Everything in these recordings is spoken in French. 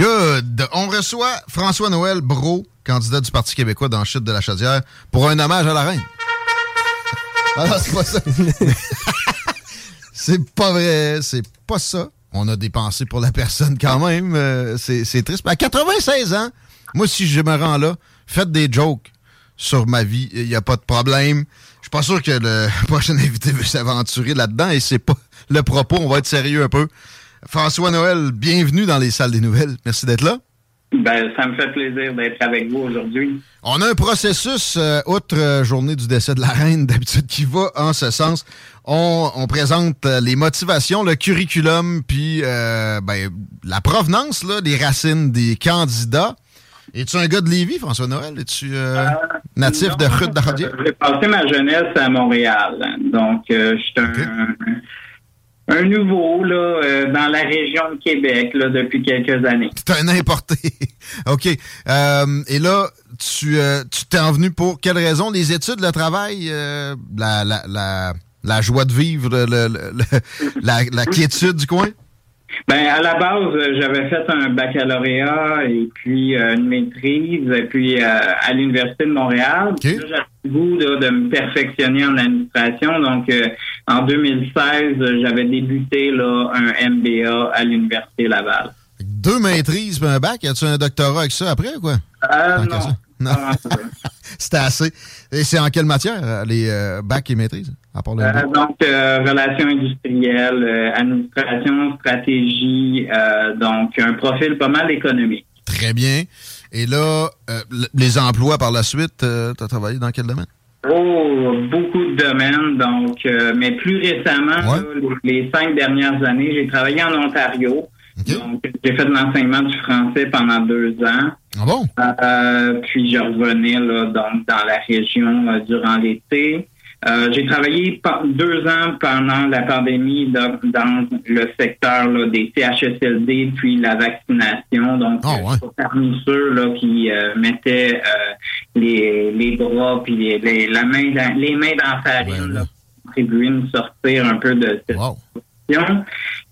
Good. On reçoit François-Noël Brault, candidat du Parti québécois dans Chute de la Chaudière, pour un hommage à la reine. Non, c'est pas ça. c'est pas vrai, c'est pas ça. On a dépensé pour la personne quand même. Euh, c'est c'est triste. À 96 ans, moi, si je me rends là, faites des jokes sur ma vie. Il n'y a pas de problème. Je suis pas sûr que le prochain invité veut s'aventurer là-dedans et c'est pas le propos. On va être sérieux un peu. François Noël, bienvenue dans les salles des nouvelles. Merci d'être là. Ben, ça me fait plaisir d'être avec vous aujourd'hui. On a un processus, euh, outre euh, journée du décès de la reine, d'habitude, qui va en ce sens. On, on présente euh, les motivations, le curriculum, puis euh, ben, la provenance là, des racines des candidats. Es-tu un gars de Lévis, François Noël? Es-tu natif de Rue d'Ardier? J'ai passé ma jeunesse à Montréal. Donc, euh, je suis un, un nouveau là, euh, dans la région de Québec là, depuis quelques années. T'es un importé. OK. Euh, et là, tu euh, tu t'es envenu pour quelle raison? Les études, le travail, euh, la, la, la, la joie de vivre, le, le- le- la, la quiétude du coin? Ben, à la base, euh, j'avais fait un baccalauréat et puis euh, une maîtrise, et puis euh, à l'Université de Montréal. Puis là, J'avais le goût là, de me perfectionner en administration. Donc, euh, en 2016, euh, j'avais débuté là, un MBA à l'Université Laval. Deux maîtrises puis un bac. As-tu un doctorat avec ça après ou quoi? Euh, non. Non. C'était assez. Et c'est en quelle matière, les bacs et maîtrises? À part le Euh, donc, euh, relations industrielles, euh, administration, stratégie, donc un profil pas mal économique. Très bien. Et là, les emplois par la suite, tu as travaillé dans quel domaine? Oh, beaucoup de domaines, donc, mais plus récemment, là, les, les cinq dernières années, j'ai travaillé en Ontario. Donc, j'ai fait de l'enseignement du français pendant deux ans. Ah bon? Puis je revenais là, donc, dans la région durant l'été. Euh, j'ai travaillé deux ans pendant la pandémie dans, dans le secteur là, des CHSLD puis la vaccination. Donc, euh, parmi ceux là, qui euh, mettaient euh, les, les bras puis les, les- la main dans, les mains dans la farine pour contribuer à nous sortir un peu de cette situation.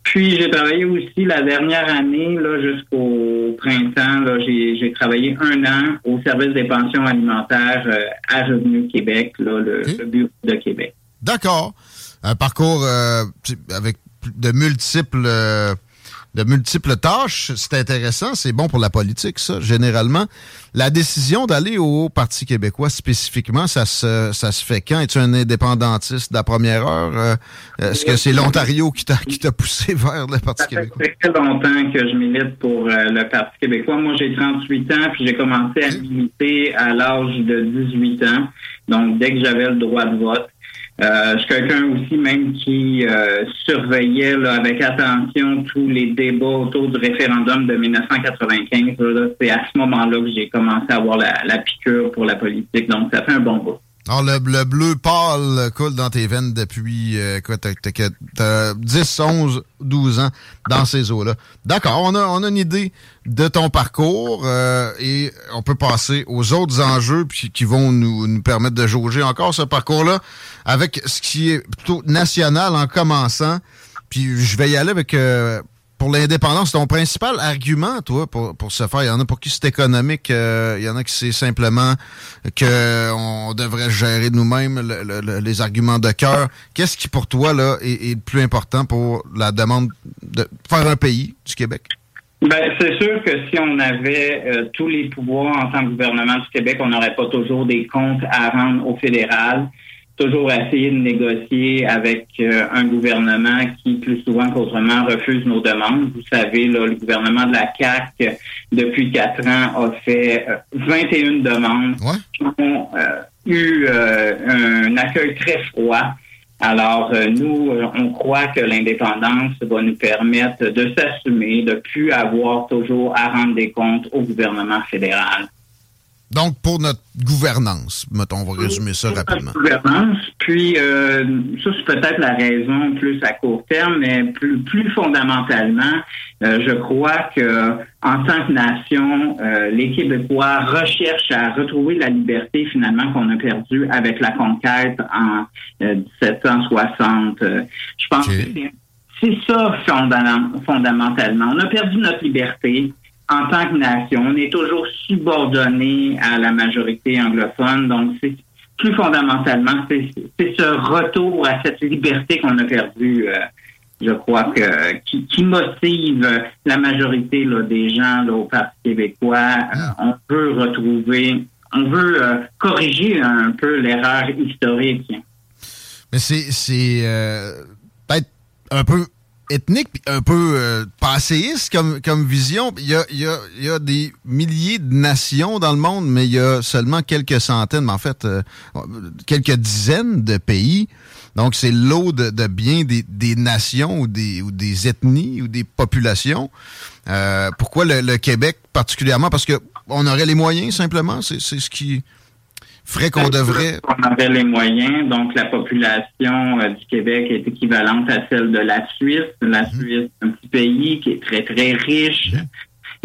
Puis j'ai travaillé aussi la dernière année, jusqu'au printemps, là, j'ai, j'ai travaillé un an au service des pensions alimentaires euh, à Revenu Québec, là, le, le bureau de Québec. D'accord. Un parcours euh, avec de multiples euh, de multiples tâches, c'est intéressant, c'est bon pour la politique, ça, généralement. La décision d'aller au Parti québécois spécifiquement, ça se, ça se fait quand? Es-tu un indépendantiste de la première heure? Euh, Est-ce que c'est l'Ontario qui t'a qui t'a poussé vers le Parti québécois? Ça fait très longtemps que je milite pour euh, le Parti québécois. Moi, j'ai 38 ans, puis j'ai commencé à militer à l'âge de 18 ans. Donc, dès que j'avais le droit de vote. Euh, je suis quelqu'un aussi même qui euh, surveillait là, avec attention tous les débats autour du référendum de 1995. là. C'est à ce moment-là que j'ai commencé à avoir la, la piqûre pour la politique. Donc, ça fait un bon bout. Alors, le, le bleu pâle coule dans tes veines depuis, euh, quoi, t'as, t'as, que- t'as 10, 11, 12 ans dans ces eaux-là. D'accord, on a, on a une idée de ton parcours euh, et on peut passer aux autres enjeux puis, qui vont nous, nous permettre de jauger encore ce parcours-là avec ce qui est plutôt national en commençant. Puis je vais y aller avec euh, pour l'indépendance, ton principal argument, toi, pour, pour ce faire, il y en a pour qui c'est économique, euh, il y en a qui c'est simplement qu'on devrait gérer nous-mêmes les arguments de cœur. Qu'est-ce qui, pour toi, là, est, le plus important pour la demande de faire un pays du Québec? Ben, c'est sûr que si on avait euh, tous les pouvoirs en tant que gouvernement du Québec, on n'aurait pas toujours des comptes à rendre au fédéral toujours essayer de négocier avec euh, un gouvernement qui, plus souvent qu'autrement, refuse nos demandes. Vous savez, là, le gouvernement de la CAQ, depuis quatre ans, a fait 21 euh, demandes qui ont euh, eu un accueil très froid. Alors, nous, on croit que l'indépendance va nous permettre de s'assumer, de plus avoir toujours à rendre des comptes au gouvernement fédéral. Donc, pour notre gouvernance, mettons, on va résumer ça rapidement. Gouvernance, puis euh, ça, c'est peut-être la raison plus à court terme, mais plus, plus fondamentalement, euh, je crois que en tant que nation, euh, les Québécois recherchent à retrouver la liberté finalement qu'on a perdue avec la conquête en 1760. je pense que c'est ça fondamentalement. On a perdu notre liberté en tant que nation, on est toujours subordonné à la majorité anglophone. Donc, c'est plus fondamentalement, c'est ce retour à cette liberté qu'on a perdue, euh, je crois, que qui, motive la majorité là, des gens là, au Parti québécois. Euh, ah. on veut retrouver, on veut euh, corriger un peu l'erreur historique. Mais c'est peut-être un peu ethnique, un peu euh, passéiste comme, comme vision. Il y, a, il, y a, il y a des milliers de nations dans le monde, mais il y a seulement quelques centaines, mais en fait, euh, quelques dizaines de pays. Donc, c'est l'eau de, de, bien des, des nations ou des, ou des ethnies ou des populations. Euh, pourquoi le, le, Québec particulièrement? Parce que on aurait les moyens, simplement. C'est ce qui ferait qu'on devrait... On avait les moyens, donc la population euh, du Québec est équivalente à celle de la Suisse. La mhm. Suisse, un petit pays qui est très, très riche.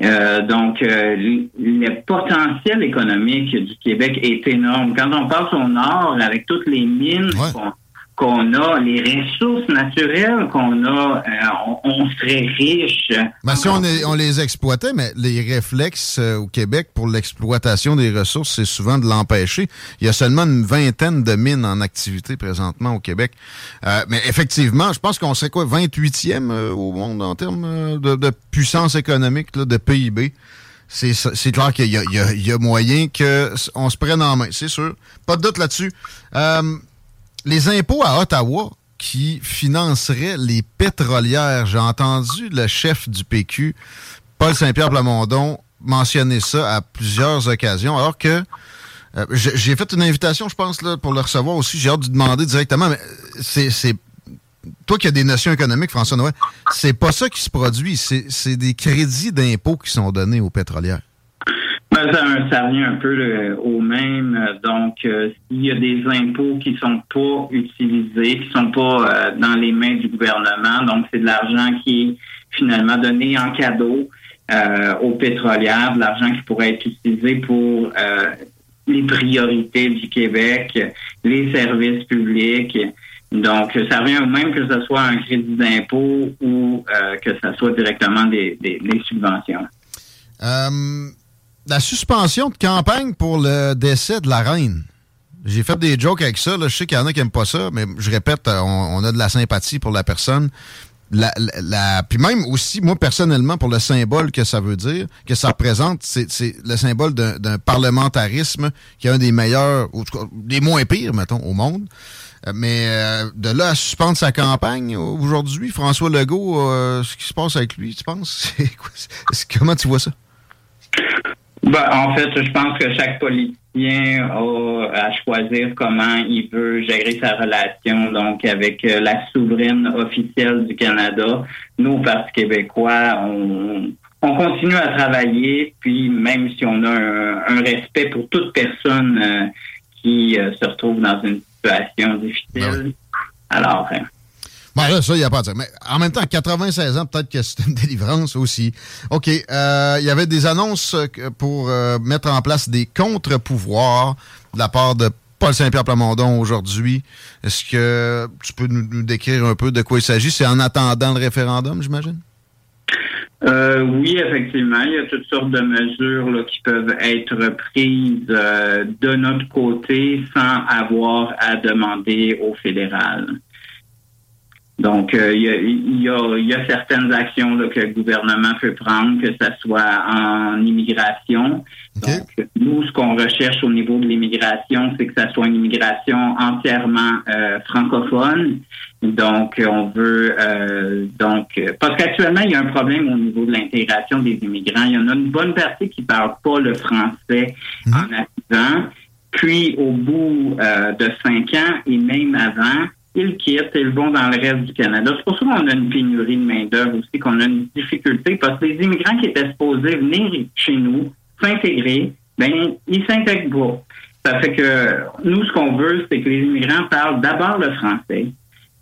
Euh, donc, euh, le potentiel économique du Québec est énorme. Quand on passe au nord, avec toutes les mines qu'on a, les ressources naturelles qu'on a, euh, on, serait riche. Ben, si on, on, les exploitait, mais les réflexes euh, au Québec pour l'exploitation des ressources, c'est souvent de l'empêcher. Il y a seulement une vingtaine de mines en activité présentement au Québec. Euh, mais effectivement, je pense qu'on serait quoi, 28e au monde en termes de, puissance économique, de PIB. C'est clair qu'il y, y, a moyen qu'on se prenne en main, c'est sûr. Pas de doute là-dessus les impôts à Ottawa qui financeraient les pétrolières. J'ai entendu le chef du PQ, Paul Saint-Pierre Plamondon, mentionner ça à plusieurs occasions, alors que euh, j'ai fait une invitation, je pense, là, pour le recevoir aussi. J'ai hâte de demander directement, mais c'est toi qui as des notions économiques, François Noël, c'est pas ça qui se produit. C'est des crédits d'impôts qui sont donnés aux pétrolières. Ben, ça, revient un peu au même. Donc, euh, s'il y a des impôts qui sont pas utilisés, qui sont pas euh, dans les mains du gouvernement, donc c'est de l'argent qui est finalement donné en cadeau euh, aux pétrolières, de l'argent qui pourrait être utilisé pour les priorités du Québec, les services publics. Donc, ça revient au même que ce soit un crédit d'impôt ou que ce soit directement des subventions la suspension de campagne pour le décès de la reine. J'ai fait des jokes avec ça. Je sais qu'il y en a qui n'aiment pas ça, mais je répète, on, a de la sympathie pour la personne. Puis même aussi, moi, personnellement, pour le symbole que ça veut dire, que ça représente, c'est le symbole d'un parlementarisme qui est un des meilleurs, ou des moins pires, mettons, au monde. Euh, mais euh, de là à suspendre sa campagne aujourd'hui, François Legault, euh, ce qui se passe avec lui, tu penses? Comment tu vois ça? Ben, en fait, je pense que chaque politicien a à choisir comment il veut gérer sa relation donc avec euh, la souveraine officielle du Canada. Nous, au Parti québécois, on, on continue à travailler, puis même si on a un, respect pour toute personne euh, qui euh, se retrouve dans une situation difficile. Ben Alors, hein, Bon, là, ça, il n'y a pas de dire. Mais en même temps, 96 ans, peut-être que c'est une délivrance aussi. OK. Euh, il y avait des annonces euh, pour euh, mettre en place des contre-pouvoirs de la part de Paul Saint-Pierre Plamondon aujourd'hui. Est-ce que tu peux nous, décrire un peu de quoi il s'agit? C'est en attendant le référendum, j'imagine? Oui, effectivement, il y a toutes sortes de mesures qui peuvent être prises de notre côté sans avoir à demander au fédéral. Donc, euh, il, y a, y a, y, a, certaines actions là, que le gouvernement peut prendre, que ce soit en immigration. Okay. Donc, nous, ce qu'on recherche au niveau de l'immigration, c'est que ça soit une immigration entièrement euh, francophone. Donc, on veut euh, donc parce qu'actuellement, il y a un problème au niveau de l'intégration des immigrants. Il y en a une bonne partie qui ne parle pas le français Mhm. en arrivant. Puis, au bout euh, de cinq ans et même avant, ils quittent, ils vont dans le reste du Canada. C'est pour ça qu'on a une pénurie de main-d'œuvre aussi, qu'on a une difficulté, parce que les immigrants qui étaient supposés venir chez nous, s'intégrer, ben, ils s'intègrent pas. Ça fait que nous, ce qu'on veut, c'est que les immigrants parlent d'abord le français,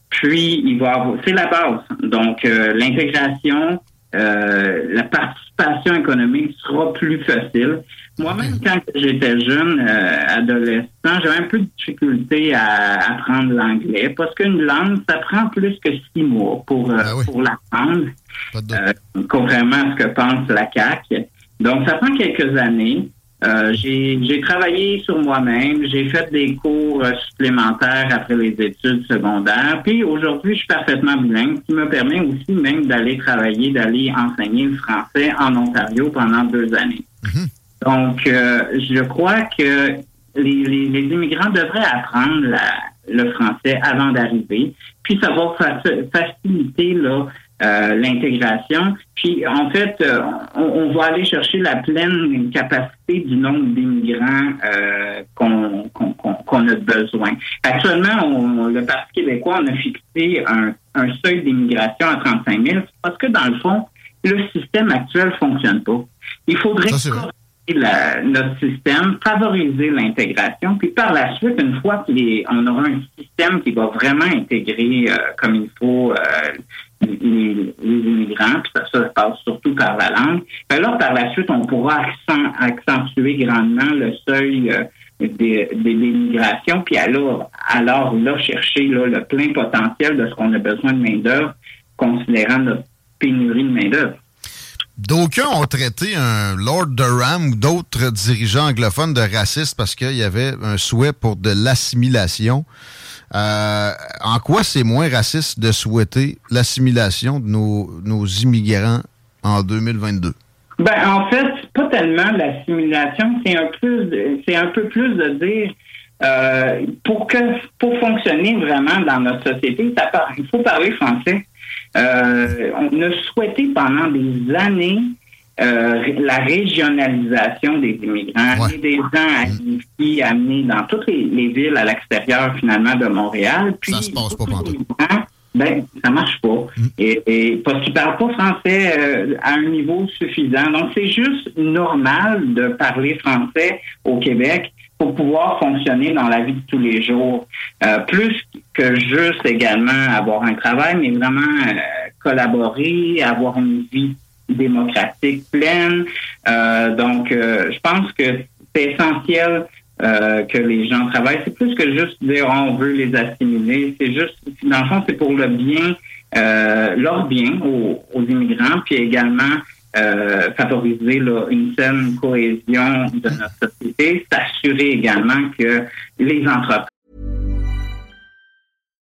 puis il va avoir, c'est la base. Donc, euh, l'intégration, euh, la participation économique sera plus facile. Moi-même, quand j'étais jeune, euh, adolescent, j'avais un peu de difficulté à apprendre l'anglais parce qu'une langue, ça prend plus que six mois pour, euh, Ah oui. pour l'apprendre, euh, contrairement à ce que pense la CAQ. Donc, ça prend quelques années. Euh, j'ai j'ai travaillé sur moi-même, j'ai fait des cours euh, supplémentaires après les études secondaires, puis aujourd'hui, je suis parfaitement bilingue, ce qui me permet aussi même d'aller travailler, d'aller enseigner le français en Ontario pendant deux années. Mhm. Donc, euh, je crois que les, les, les immigrants devraient apprendre la- le français avant d'arriver, puis ça va faci- faciliter là, euh, l'intégration. Puis, en fait, euh, on, on va aller chercher la pleine capacité du nombre d'immigrants euh, qu'on a besoin. Actuellement, on- le Parti québécois, on a fixé un, un seuil d'immigration à 35 000 parce que, dans le fond, le système actuel fonctionne pas. Il faudrait la- notre système, favoriser l'intégration, puis par la suite, une fois qu'on aura un système qui va vraiment intégrer euh, comme il faut euh, les, les immigrants, puis ça, ça passe surtout par la langue, là, par la suite, on pourra accent- accentuer grandement le seuil euh, des, des migrations, puis alors, alors là, chercher là, le plein potentiel de ce qu'on a besoin de main-d'œuvre, considérant notre pénurie de main-d'œuvre. D'aucuns ont traité un Lord Durham ou d'autres dirigeants anglophones de racistes parce qu'il y avait un souhait pour de l'assimilation. Euh, en quoi c'est moins raciste de souhaiter l'assimilation de nos, nos immigrants en 2022? Ben, en fait, pas tellement l'assimilation, c'est un de- c'est un peu plus de dire euh, pour que pour fonctionner vraiment dans notre société, ça il faut parler français. Euh, on a souhaité pendant des années euh, la régionalisation des immigrants, Ouais. des gens à Ici, amener dans toutes les, les villes à l'extérieur finalement de Montréal. Puis, Ça se passe pas d'immigrants, Ben, ça marche pas. Et, et parce qu'ils parlent pas français euh, à un niveau suffisant. Donc, c'est juste normal de parler français au Québec pour pouvoir fonctionner dans la vie de tous les jours. Euh, plus que juste également avoir un travail, mais vraiment euh, collaborer, avoir une vie démocratique pleine. Euh, donc, je pense que c'est essentiel que les gens travaillent. C'est plus que juste dire oh, on veut les assimiler. C'est juste, dans le fond, c'est pour le bien, leur bien aux immigrants, puis également euh, favoriser là, une saine cohésion de notre société, s'assurer également que les entreprises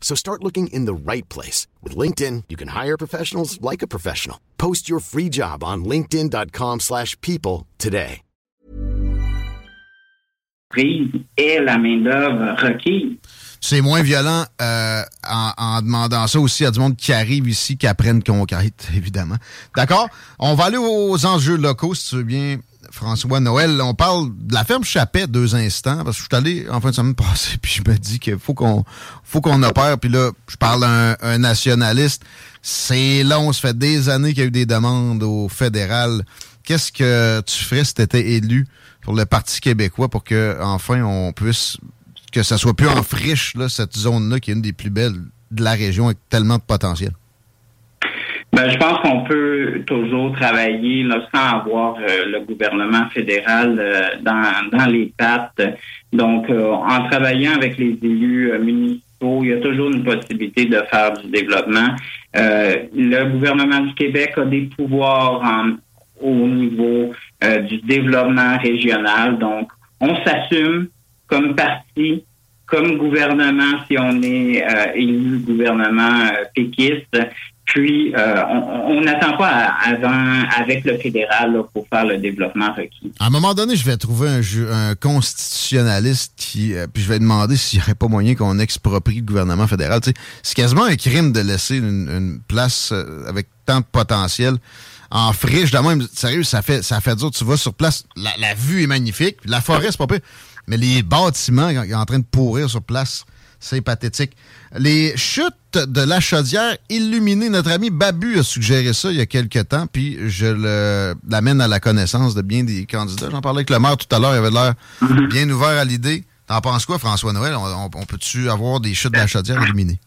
So start looking in the right place. With LinkedIn, you can hire professionals like a professional. Post your free job on linkedin.com slash people today. est la main-d'œuvre requise. C'est moins violent euh, en, en, demandant ça aussi à du monde qui arrive ici, qui apprennent conquête, évidemment. D'accord? On va aller aux enjeux locaux, si tu veux bien, François Noël. On parle de la ferme Chapet deux instants, parce que je suis allé en fin de semaine passée, puis je me dis qu'il faut qu'on faut qu'on opère. Puis là, je parle à un, nationaliste. C'est long, ça fait des années qu'il y a eu des demandes au fédéral. Qu'est-ce que tu ferais si tu élu pour le Parti québécois pour que enfin on puisse que ça soit plus en friche, là, cette zone-là, qui est une des plus belles de la région avec tellement de potentiel? Ben, je pense qu'on peut toujours travailler là, sans avoir euh, le gouvernement fédéral euh, dans, dans les pattes. Donc, euh, en travaillant avec les élus municipaux, il y a toujours une possibilité de faire du développement. le gouvernement du Québec a des pouvoirs au niveau du développement régional. Donc, on s'assume comme parti, comme gouvernement, si on est élu gouvernement péquiste, puis, euh, on n'attend pas avant avec le fédéral pour faire le développement requis. À un moment donné, je vais trouver un, constitutionnaliste qui, euh, puis je vais demander s'il n'y aurait pas moyen qu'on exproprie le gouvernement fédéral. c'est quasiment un crime de laisser une, place euh, avec tant de potentiel en friche. De même, sérieux, ça fait ça fait dur. Tu vas sur place, la, vue est magnifique, la forêt c'est pas pire, mais les bâtiments en train de pourrir sur place, c'est pathétique. Les chutes de la chaudière illuminée, notre ami Babu a suggéré ça il y a quelques temps, puis je l'amène à la connaissance de bien des candidats. J'en parlais avec le maire tout à l'heure, il avait l'air mhm. bien ouvert à l'idée. T'en penses quoi, François Noël? On, on peut-tu avoir des chutes de la chaudière illuminées?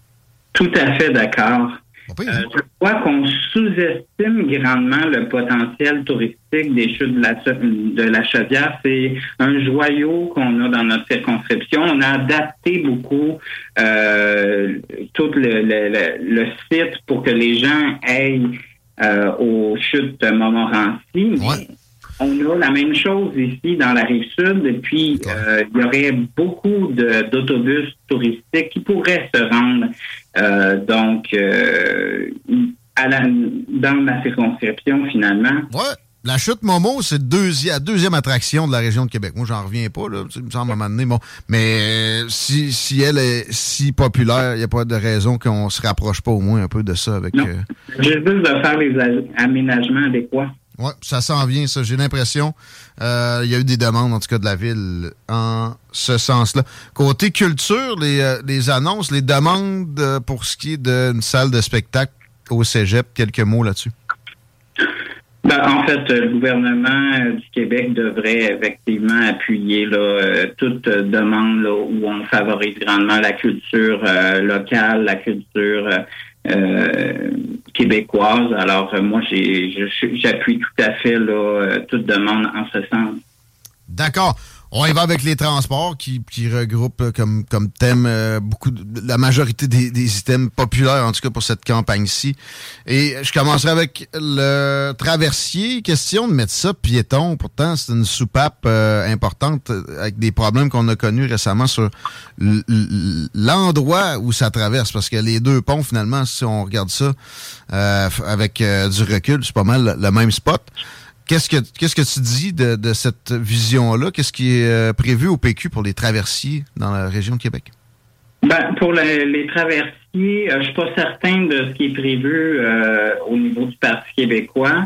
Tout à fait d'accord. Euh, je crois qu'on sous-estime grandement le potentiel touristique des chutes de la, de la Chaudière. C'est un joyau qu'on a dans notre circonscription. On a adapté beaucoup euh, tout le, le, site pour que les gens aillent euh, aux chutes de Montmorency. On a la même chose ici dans la rive sud, et puis il y aurait beaucoup d'autobus touristiques qui pourraient se rendre euh, donc euh, à la, dans ma circonscription finalement. Ouais. La chute Momo, c'est la deuxième attraction de la région de Québec. Moi, j'en reviens pas, là. Il me semble à un moment donné. Bon. Mais si, si elle est si populaire, il n'y a pas de raison qu'on se rapproche pas au moins un peu de ça avec. Non. Juste de faire les aménagements adéquats. Oui, ça s'en vient, ça. J'ai l'impression. Euh, il y a eu des demandes, en tout cas, de la ville en ce sens-là. Côté culture, les, euh, annonces, les demandes euh, pour ce qui est d'une salle de spectacle au cégep, quelques mots là-dessus. Ben, en fait, le gouvernement du Québec devrait effectivement appuyer toute demande où on favorise grandement la culture locale, la culture euh, québécoise. Alors, euh, moi, j'appuie tout à fait là, euh, toute demande en ce sens. D'accord. On y va avec les transports qui, qui regroupent comme, comme thème euh, beaucoup la majorité des, des, items populaires, en tout cas pour cette campagne-ci. Et je commencerai avec le traversier. Question de mettre ça piéton. Pourtant, c'est une soupape euh, importante avec des problèmes qu'on a connus récemment sur l'endroit où ça traverse. Parce que les deux ponts, finalement, si on regarde ça euh, avec du recul, c'est pas mal le même spot. Qu'est-ce que qu'est-ce que tu dis de, cette vision-là? Qu'est-ce qui est euh, prévu au PQ pour les traversiers dans la région de Québec? Ben, pour les, traversiers, euh, je suis pas certain de ce qui est prévu euh, au niveau du Parti québécois.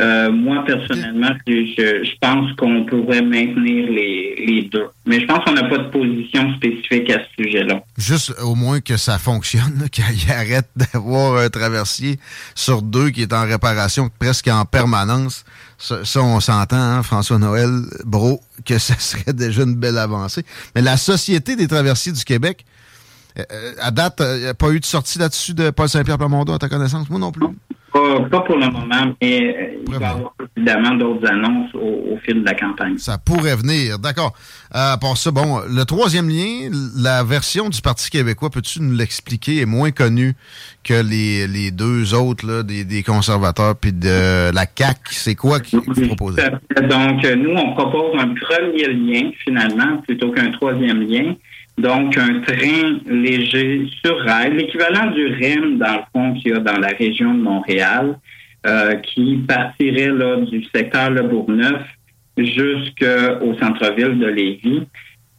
Euh, moi, personnellement, je, pense qu'on pourrait maintenir les, deux. Mais je pense qu'on n'a pas de position spécifique à ce sujet-là. Juste au moins que ça fonctionne, qu'il arrête d'avoir un traversier sur deux qui est en réparation presque en permanence. Ça, on s'entend, hein, François Noël, bro, que ça serait déjà une belle avancée. Mais la Société des traversiers du Québec à date, il n'y a pas eu de sortie là-dessus de Paul Saint-Pierre Plamondon, à ta connaissance? Moi non plus? Pas, pour le moment, mais euh, il va y avoir évidemment d'autres annonces au, fil de la campagne. Ça pourrait venir, d'accord. Euh, pour ça, bon, le troisième lien, la version du Parti québécois, peux-tu nous l'expliquer, est moins connue que les, deux autres, là, des, conservateurs puis de la CAC. C'est quoi qu'ils vous proposez? Donc, nous, on propose un premier lien, finalement, plutôt qu'un troisième lien. Donc, un train léger sur rail, l'équivalent du REM, dans le fond, qu'il y a dans la région de Montréal, euh, qui partirait là, du secteur Le Bourgneuf jusqu'au centre-ville de Lévis.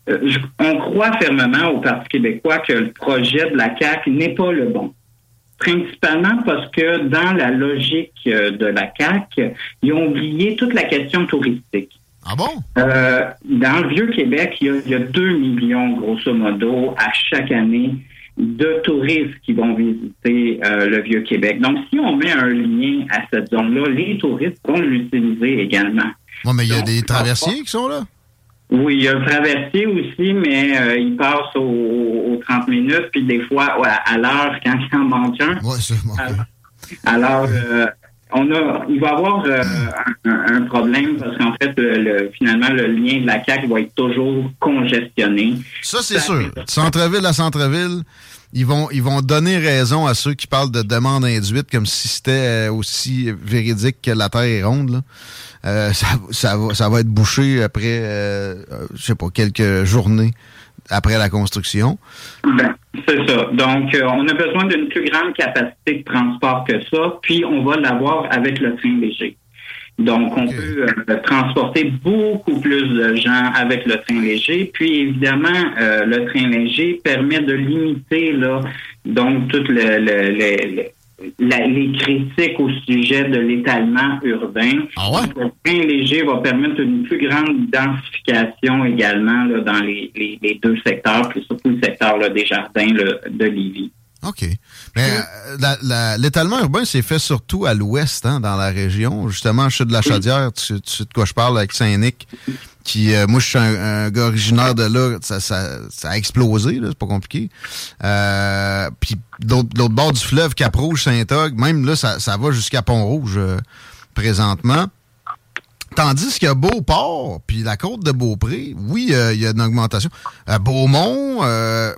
Euh, on croit fermement au Parti québécois que le projet de la CAQ n'est pas le bon. Principalement parce que dans la logique euh, de la CAQ, ils ont oublié toute la question touristique. Ah bon? Euh, dans le Vieux-Québec, il, y, a, 2 millions, grosso modo, à chaque année de touristes qui vont visiter euh, le Vieux-Québec. Donc, si on met un lien à cette zone-là, les touristes vont l'utiliser également. Oui, mais il y a des traversiers qui sont là? Oui, il y a le traversier aussi, mais euh, il passe aux, 30 minutes, puis des fois à, l'heure quand il en manque un. Oui, c'est bon. Alors, on a, il va y avoir euh, un, problème parce qu'en fait, le, finalement, le lien de la CAQ va être toujours congestionné. Ça, c'est sûr. Centre-ville à centre-ville, ils vont, ils vont donner raison à ceux qui parlent de demande induite comme si c'était euh, aussi véridique que la Terre est ronde. Euh, ça, ça, va, ça va être bouché après, je sais pas, quelques journées après la construction? Ben, c'est ça. Donc, euh, on a besoin d'une plus grande capacité de transport que ça, puis on va l'avoir avec le train léger. Donc, on peut euh, transporter beaucoup plus de gens avec le train léger. Puis, évidemment, euh, le train léger permet de limiter là, donc toutes le, le, les critiques au sujet de l'étalement urbain. Ah ouais? Le train léger va permettre une plus grande densification également là, dans les, les, deux secteurs, puis surtout le secteur là, des jardins de Lévis. OK. Mais euh, l'étalement urbain s'est fait surtout à l'ouest, hein, dans la région. Justement, je suis de la Chaudière, tu, tu sais de quoi je parle, avec Saint-Nic qui, euh, moi, je suis un, gars originaire de là, ça, ça, ça a explosé, c'est pas compliqué. Euh, puis l'autre bord du fleuve, Cap-Rouge, Saint-Og, même là, ça, ça va jusqu'à Pont-Rouge euh, présentement. Tandis qu'il y a Beauport, puis la côte de Beaupré, oui, il y a une augmentation. Beaumont,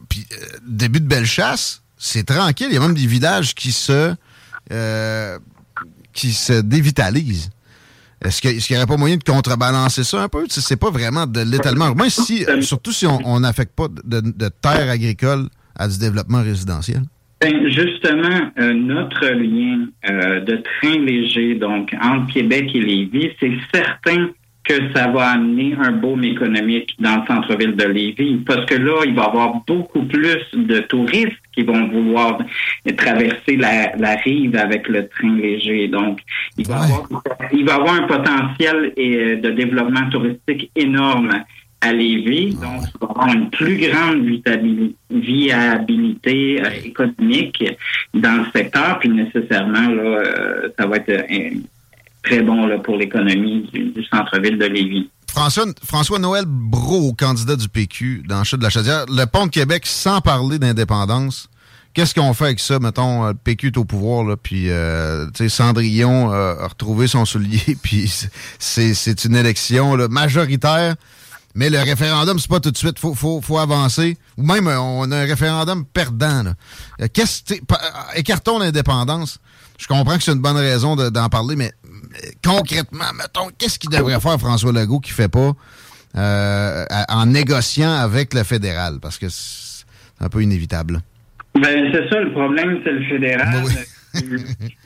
puis début de Bellechasse, c'est tranquille. Il y a même des villages qui se qui se dévitalisent. Est-ce qu'il n'y aurait pas moyen de contrebalancer ça un peu? C'est pas vraiment de l'étalement urbain, si, surtout si on n'affecte pas de, de terres agricoles à du développement résidentiel. Ben, justement, euh, notre lien euh, de train léger, donc entre Québec et Lévis, c'est certain que ça va amener un boom économique dans le centre-ville de Lévis, parce que là, il va y avoir beaucoup plus de touristes qui vont vouloir traverser la, rive avec le train léger. Donc, il va, avoir, il va avoir un potentiel euh, de développement touristique énorme à Lévis. Donc, il va avoir une plus grande viabilité euh, économique dans le secteur, puis nécessairement, là, euh, ça va être très bon là, pour l'économie du, centre-ville de Lévis. François, François Noël Brault, candidat du PQ dans le chute de la Chaudière, le pont de Québec sans parler d'indépendance. Qu'est-ce qu'on fait avec ça? Mettons, le PQ est au pouvoir, là, puis euh, Cendrillon a retrouvé son soulier, puis c'est une élection majoritaire. Mais le référendum, c'est pas tout de suite. Faut, faut, faut avancer. Ou même, on a un référendum perdant. Là. Écartons l'indépendance. Je comprends que c'est une bonne raison d'en parler, mais concrètement, mettons, qu'est-ce qu'il devrait faire François Legault qui fait pas euh, en négociant avec le fédéral? Parce que c'est un peu inévitable. Ben, c'est ça le problème, c'est le fédéral.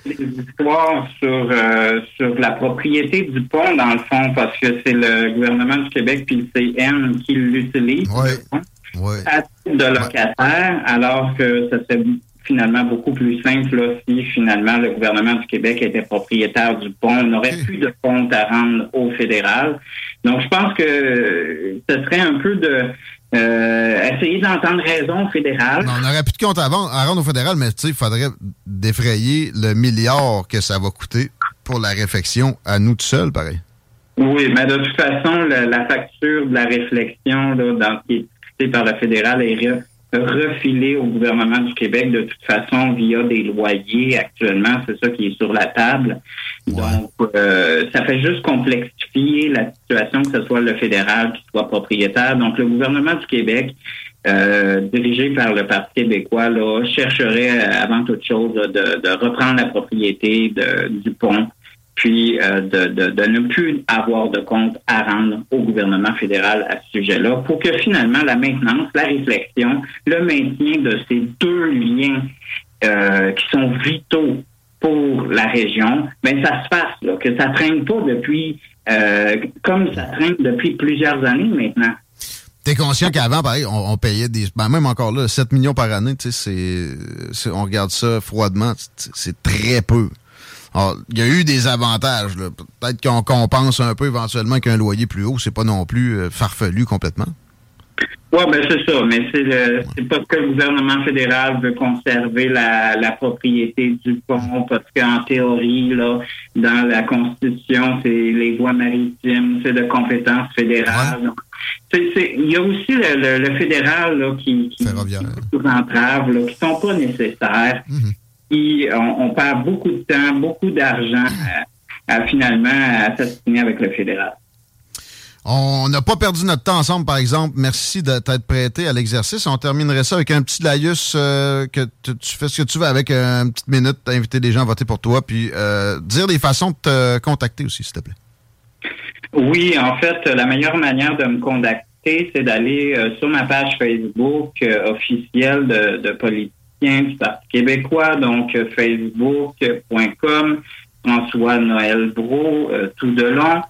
les histoires sur, euh, sur la propriété du pont, dans le fond, parce que c'est le gouvernement du Québec puis le CN qui l'utilise. Oui. À titre de locataire, alors que ça serait finalement beaucoup plus simple si finalement le gouvernement du Québec était propriétaire du pont. On n'aurait plus de compte à rendre au fédéral. Donc, je pense que ce serait un peu de euh, essayer d'entendre raison au fédéral. on n'aurait plus de compte à, rendre au fédéral, mais il faudrait défrayer le milliard que ça va coûter pour la réflexion à nous tout seuls, pareil. Oui, mais de toute façon, la, facture de la réflexion là, dans, qui est par le fédéral est refilé au gouvernement du Québec de toute façon via des loyers actuellement. C'est ça qui est sur la table. Donc, euh, ça fait juste complexifier la situation, que ce soit le fédéral qui soit propriétaire. Donc, le gouvernement du Québec, euh, dirigé par le Parti québécois, là, chercherait avant toute chose de, de, reprendre la propriété de, du pont puis euh, de, ne plus avoir de compte à rendre au gouvernement fédéral à ce sujet-là, pour que finalement la maintenance, la réflexion, le maintien de ces deux liens euh, qui sont vitaux pour la région, ben ça se fasse, que ça traîne pas depuis euh, comme ça traîne depuis plusieurs années maintenant. T'es conscient qu'avant, pareil, on, payait des. Ben même encore là, 7 millions par année, tu sais, c'est. On regarde ça froidement, c'est très peu. Alors, il y a eu des avantages. Peut-être qu'on compense un peu éventuellement qu'un loyer plus haut. C'est pas non plus euh, farfelu complètement. Oui, ben c'est ça, mais c'est le c'est parce que le gouvernement fédéral veut conserver la, la propriété du pont, parce qu'en théorie, là, dans la Constitution, c'est les voies maritimes, c'est de compétence fédérale. Il y a aussi le, le, fédéral là, qui, qui, qui entraves là, qui sont pas nécessaires. On, perd beaucoup de temps, beaucoup d'argent à, finalement à s'assigner avec le fédéral. On n'a pas perdu notre temps ensemble, par exemple. Merci de t'être prêté à l'exercice. On terminerait ça avec un petit laïus euh, que tu fais ce que tu veux avec une petite minute, inviter des gens à voter pour toi, puis euh, dire les façons de te contacter aussi, s'il te plaît. Oui, en fait, la meilleure manière de me contacter, c'est d'aller euh, sur ma page Facebook officielle de, de politique Parti québécois, donc euh, facebook.com, François Noël Bro, euh, tout de long.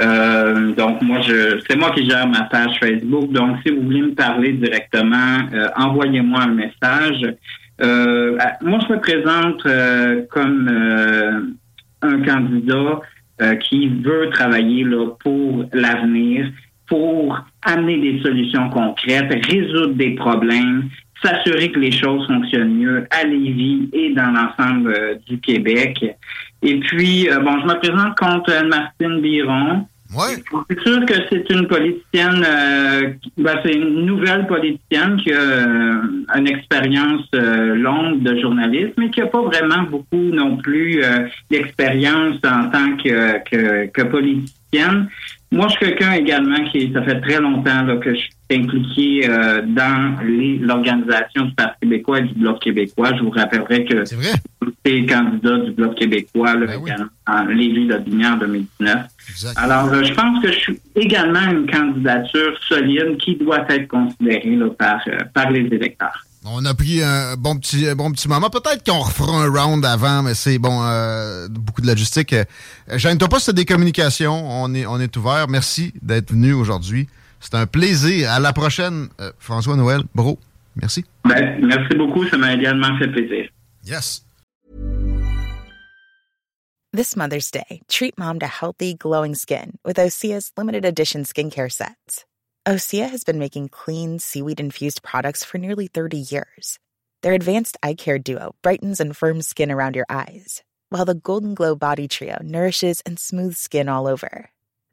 Euh, donc moi je c'est moi qui gère ma page Facebook. Donc si vous voulez me parler directement, envoyez-moi un message. moi je me présente comme un candidat qui veut travailler là, pour l'avenir, pour amener des solutions concrètes, résoudre des problèmes, s'assurer que les choses fonctionnent mieux à Lévis et dans l'ensemble euh, du Québec. Et puis, euh, bon, je me présente contre Martine Biron. Ouais. C'est sûr que c'est une politicienne, euh, ben, c'est une nouvelle politicienne qui a une expérience longue de journalisme, mais qui n'a pas vraiment beaucoup non plus d'expérience en tant que, que, que politicienne. Moi, je suis quelqu'un également qui, ça fait très longtemps là, que je suis impliqué euh, dans l'organisation du Parti québécois et du Bloc québécois. Je vous rappellerai que j'étais candidat du Bloc québécois là, ben en de en 2019. Alors, euh, je pense que je suis également une candidature solide qui doit être considérée là, par, euh, par les électeurs. On a pris un bon petit, bon petit moment. Peut-être qu'on refera un round avant, mais c'est bon, euh, beaucoup de logistique. Gêne-toi pas, c'est des communications. On est, on est ouvert. Merci d'être venu aujourd'hui. C'est un plaisir. À la prochaine, euh, François Noël. Bro, merci. Ben, merci beaucoup. Ça m'a également fait plaisir. Yes. This Mother's Day, treat mom to healthy, glowing skin with Osea's limited edition skincare sets. Osea has been making clean, seaweed infused products for nearly 30 years. Their advanced eye care duo brightens and firms skin around your eyes, while the Golden Glow Body Trio nourishes and smooths skin all over.